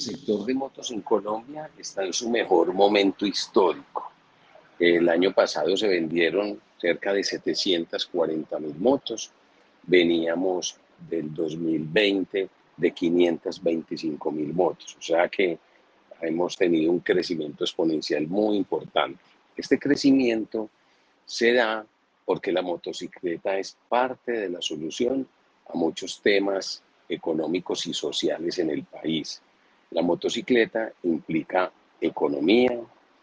sector de motos en Colombia está en su mejor momento histórico. El año pasado se vendieron cerca de 740 mil motos. Veníamos del 2020 de 525 mil motos. O sea que hemos tenido un crecimiento exponencial muy importante. Este crecimiento se da porque la motocicleta es parte de la solución a muchos temas económicos y sociales en el país. La motocicleta implica economía,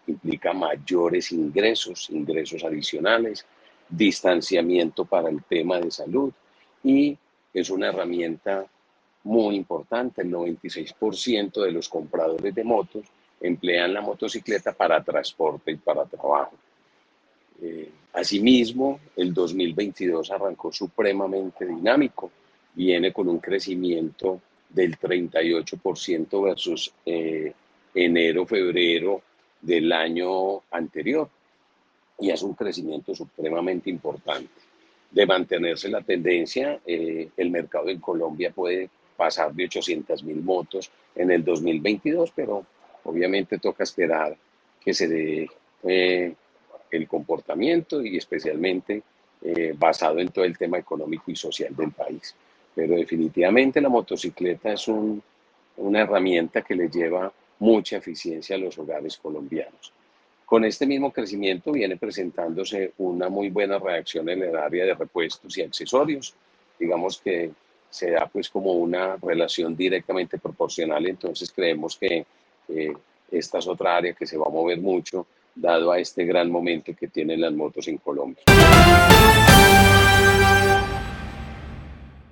implica mayores ingresos, ingresos adicionales, distanciamiento para el tema de salud y es una herramienta muy importante. El 96% de los compradores de motos emplean la motocicleta para transporte y para trabajo. Eh, asimismo, el 2022 arrancó supremamente dinámico, viene con un crecimiento del 38% versus eh, enero, febrero del año anterior. Y es un crecimiento supremamente importante. De mantenerse la tendencia, eh, el mercado en Colombia puede pasar de 800 mil motos en el 2022, pero obviamente toca esperar que se dé eh, el comportamiento y especialmente basado en todo el tema económico y social del país pero definitivamente la motocicleta es una herramienta que le lleva mucha eficiencia a los hogares colombianos. Con este mismo crecimiento viene presentándose una muy buena reacción en el área de repuestos y accesorios. Digamos que se da pues como una relación directamente proporcional, entonces creemos que esta es otra área que se va a mover mucho dado a este gran momento que tienen las motos en Colombia.